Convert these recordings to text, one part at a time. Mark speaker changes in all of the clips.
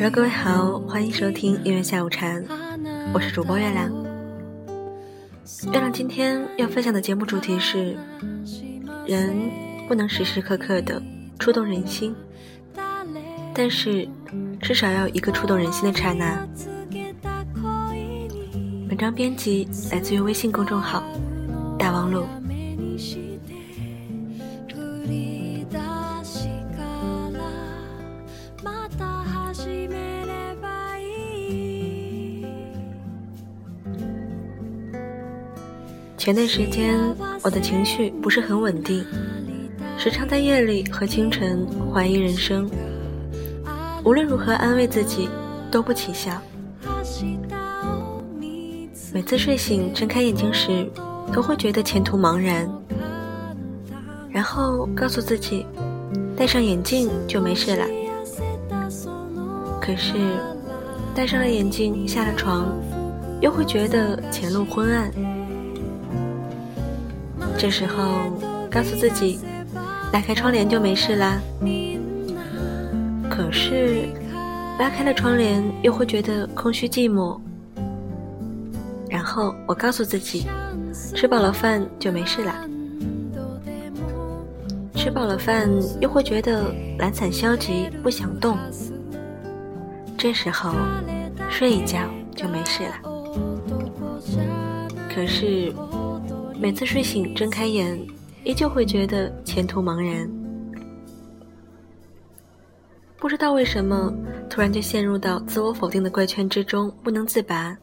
Speaker 1: Hello，各位好，欢迎收听音乐下午茶，我是主播月亮。月亮今天要分享的节目主题是：人不能时时刻刻的触动人心，但是至少要有一个触动人心的刹那。文章编辑来自于微信公众号“大王路”。前段时间，我的情绪不是很稳定，时常在夜里和清晨怀疑人生。无论如何安慰自己，都不起效。每次睡醒睁开眼睛时，都会觉得前途茫然，然后告诉自己，戴上眼镜就没事了。可是，戴上了眼镜下了床，又会觉得前路昏暗。这时候，告诉自己，拉开窗帘就没事啦。可是，拉开了窗帘，又会觉得空虚寂寞。然后，我告诉自己，吃饱了饭就没事啦。吃饱了饭，又会觉得懒散消极，不想动。这时候，睡一觉就没事了。可是。每次睡醒睁开眼，依旧会觉得前途茫然。不知道为什么，突然就陷入到自我否定的怪圈之中，不能自拔。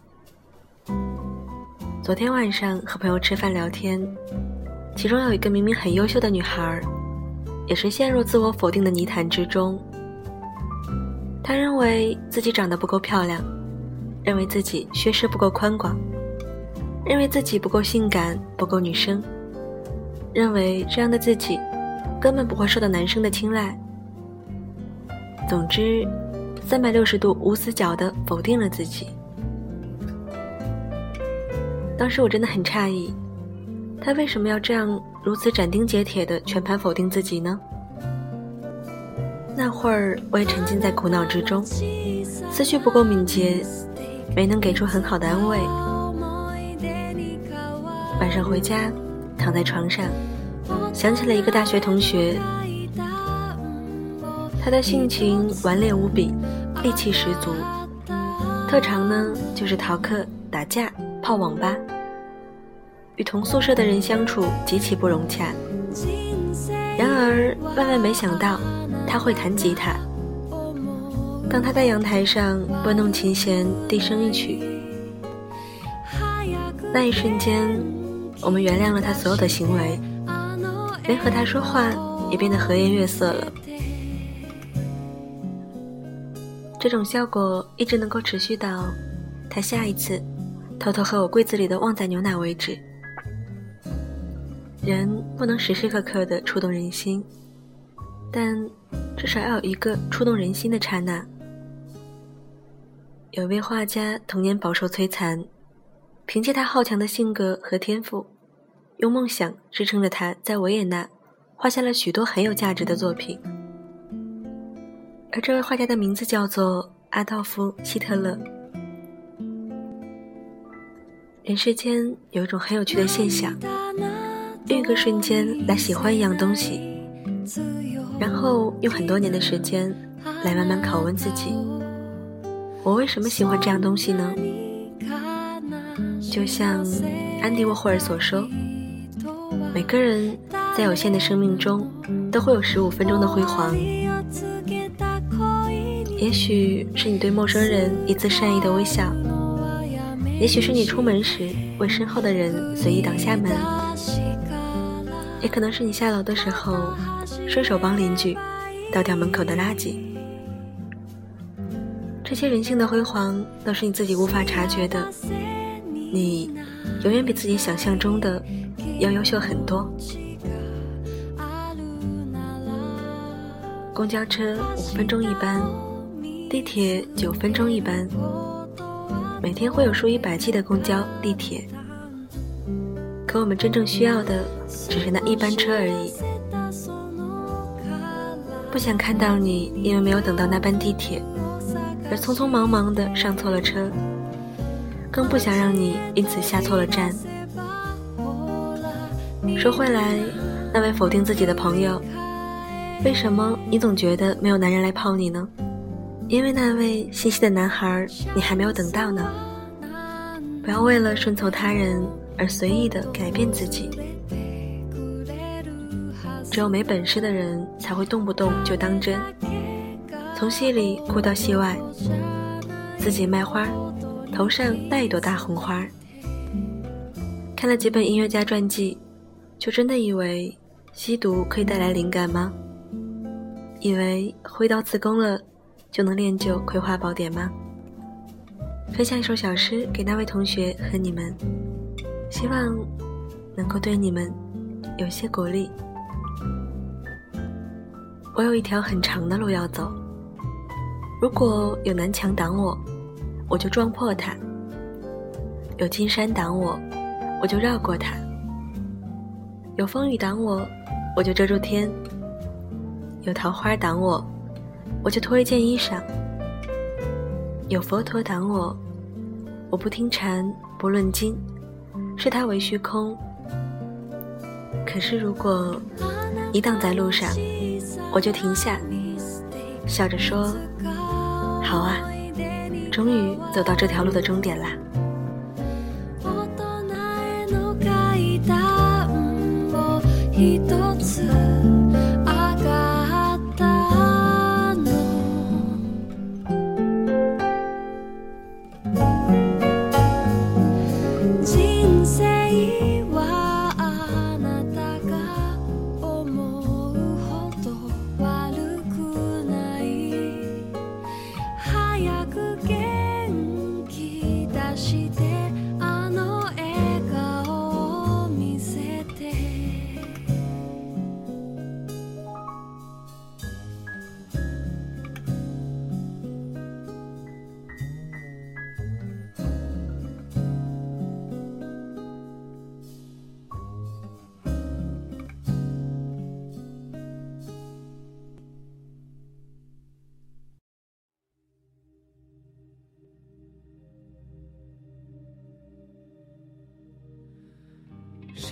Speaker 1: 昨天晚上和朋友吃饭聊天，其中有一个明明很优秀的女孩，也是陷入自我否定的泥潭之中。她认为自己长得不够漂亮，认为自己学识不够宽广。认为自己不够性感，不够女生，认为这样的自己根本不会受到男生的青睐。总之，三百六十度无死角的否定了自己。当时我真的很诧异，他为什么要这样如此斩钉截铁的全盘否定自己呢？那会儿我也沉浸在苦恼之中，思绪不够敏捷，没能给出很好的安慰。晚上回家，躺在床上，想起了一个大学同学。他的性情顽劣无比，戾气十足，特长呢就是逃课、打架、泡网吧，与同宿舍的人相处极其不融洽。然而万万没想到，他会弹吉他。当他在阳台上拨弄琴弦，低声一曲，那一瞬间。我们原谅了他所有的行为，连和他说话也变得和颜悦色了。这种效果一直能够持续到他下一次偷偷喝我柜子里的旺仔牛奶为止。人不能时时刻刻的触动人心，但至少要有一个触动人心的刹那。有一位画家童年饱受摧残。凭借他好强的性格和天赋，用梦想支撑着他在维也纳画下了许多很有价值的作品。而这位画家的名字叫做阿道夫·希特勒。人世间有一种很有趣的现象：用一个瞬间来喜欢一样东西，然后用很多年的时间来慢慢拷问自己：我为什么喜欢这样东西呢？就像安迪沃霍尔所说，每个人在有限的生命中都会有十五分钟的辉煌。也许是你对陌生人一次善意的微笑，也许是你出门时为身后的人随意挡下门，也可能是你下楼的时候顺手帮邻居倒掉门口的垃圾。这些人性的辉煌都是你自己无法察觉的。你永远比自己想象中的要优秀很多。公交车五分钟一班，地铁九分钟一班。每天会有数以百计的公交、地铁，可我们真正需要的只是那一班车而已。不想看到你因为没有等到那班地铁，而匆匆忙忙的上错了车，更不想让你因此下错了站。说回来，那位否定自己的朋友，为什么你总觉得没有男人来泡你呢？因为那位心细的男孩，你还没有等到呢。不要为了顺从他人而随意的改变自己。只有没本事的人才会动不动就当真，从戏里哭到戏外，自己卖花，头上戴一朵大红花。看了几本音乐家传记，就真的以为吸毒可以带来灵感吗？以为挥刀自宫了就能练就葵花宝典吗？分享一首小诗给那位同学和你们，希望能够对你们有些鼓励。我有一条很长的路要走，如果有南墙挡我，我就撞破它；有金山挡我，我就绕过它；有风雨挡我，我就遮住天；有桃花挡我，我就脱一件衣裳；有佛陀挡我，我不听禅不论经，视他为虚空。可是如果你挡在路上，我就停下，笑着说：“好啊，终于走到这条路的终点啦。”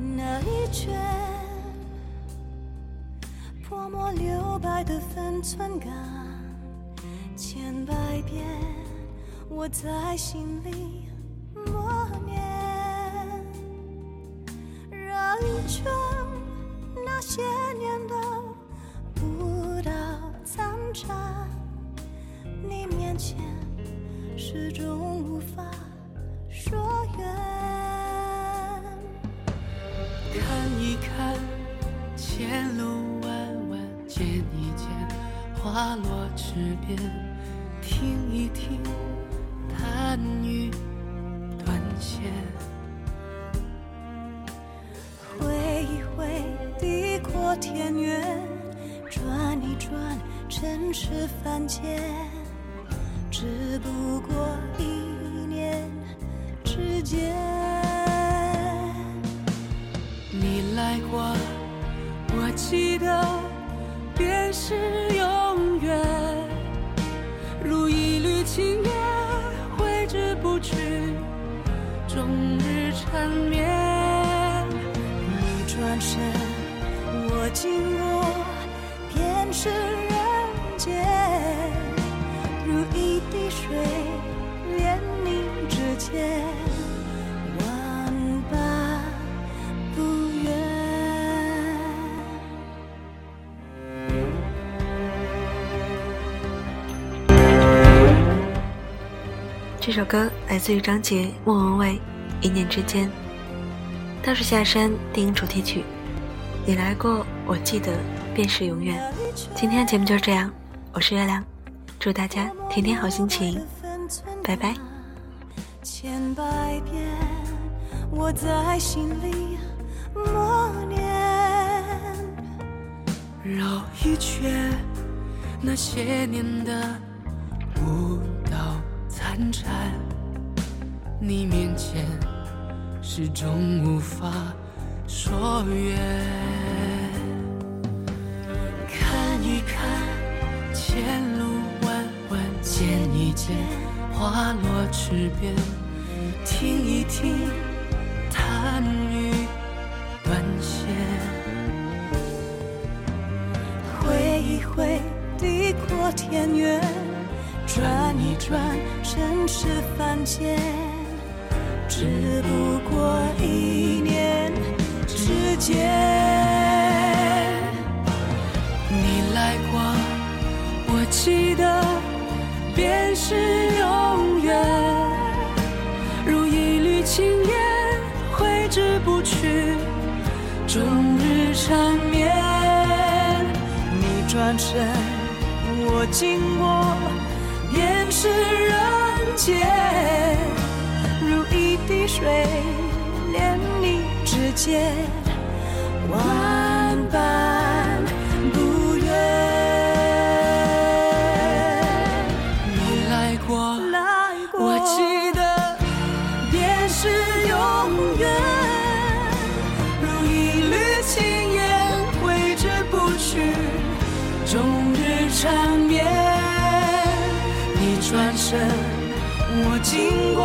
Speaker 2: 那一卷泼墨留白的分寸感，千百遍我在心里默念。绕一圈那些年的舞蹈残渣，你面前始终无法说远。
Speaker 3: 看前路弯弯，见一见花落池边，听一听弹语断线，
Speaker 2: 挥一挥地阔天远，转一转尘世凡间，只不过一念之间。
Speaker 3: 记得便是永远，如一缕青烟，挥之不去，终日缠绵。
Speaker 2: 你转身，我经过，便是人间，如一滴水，连你指尖。
Speaker 1: 这首歌来自于张杰、莫文蔚，《一念之间》，倒是下山电影主题曲。你来过，我记得，便是永远。今天的节目就是这样，我是月亮，祝大家天天好心情，拜拜。
Speaker 2: 千百遍，我在心里默念。
Speaker 3: 绕一圈，那些年的残蝉，你面前始终无法说远。看一看，前路弯弯，见一见，花落池边，听一听，弹雨断线。
Speaker 2: 挥一挥，地阔天远，转一转，尘世凡间，只不过一念之间。
Speaker 3: 你来过，我记得，便是永远。如一缕青烟，挥之不去，终日缠绵。
Speaker 2: 你转身，我经过，是人间。如一滴水，连你指尖，万般不愿。
Speaker 3: 你来过，
Speaker 2: 来过，
Speaker 3: 我记得，便是永远。如一缕青烟，挥之不去，终日缠绵。你转身，我经过，